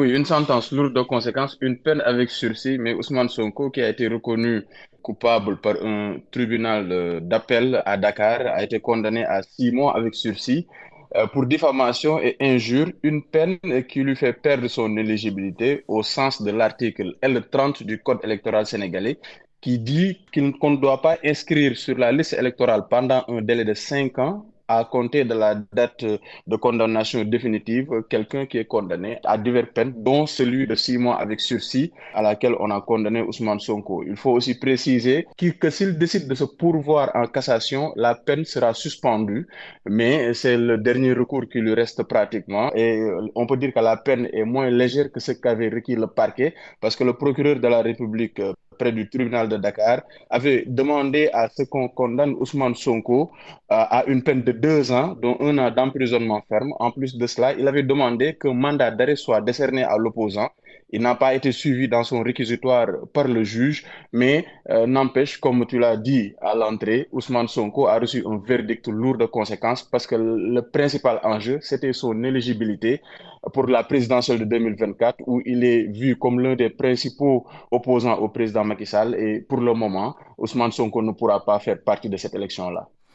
Oui, une sentence lourde de conséquences, une peine avec sursis, mais Ousmane Sonko, qui a été reconnu coupable par un tribunal euh, d'appel à Dakar, a été condamné à six mois avec sursis euh, pour diffamation et injure, une peine qui lui fait perdre son éligibilité au sens de l'article L30 du Code électoral sénégalais, qui dit qu'on ne doit pas inscrire sur la liste électorale pendant un délai de cinq ans à compter de la date de condamnation définitive quelqu'un qui est condamné à diverses peines, dont celui de six mois avec sursis à laquelle on a condamné Ousmane Sonko. Il faut aussi préciser que s'il décide de se pourvoir en cassation, la peine sera suspendue, mais c'est le dernier recours qui lui reste pratiquement et on peut dire que la peine est moins légère que ce qu'avait requis le parquet parce que le procureur de la République près du tribunal de Dakar, avait demandé à ce qu'on condamne Ousmane Sonko euh, à une peine de deux ans, dont un an d'emprisonnement ferme. En plus de cela, il avait demandé qu'un mandat d'arrêt soit décerné à l'opposant. Il n'a pas été suivi dans son réquisitoire par le juge, mais euh, n'empêche, comme tu l'as dit à l'entrée, Ousmane Sonko a reçu un verdict lourd de conséquences parce que le principal enjeu, c'était son éligibilité pour la présidentielle de 2024 où il est vu comme l'un des principaux opposants au président Et pour le moment, Ousmane Sonko ne pourra pas faire partie de cette élection-là.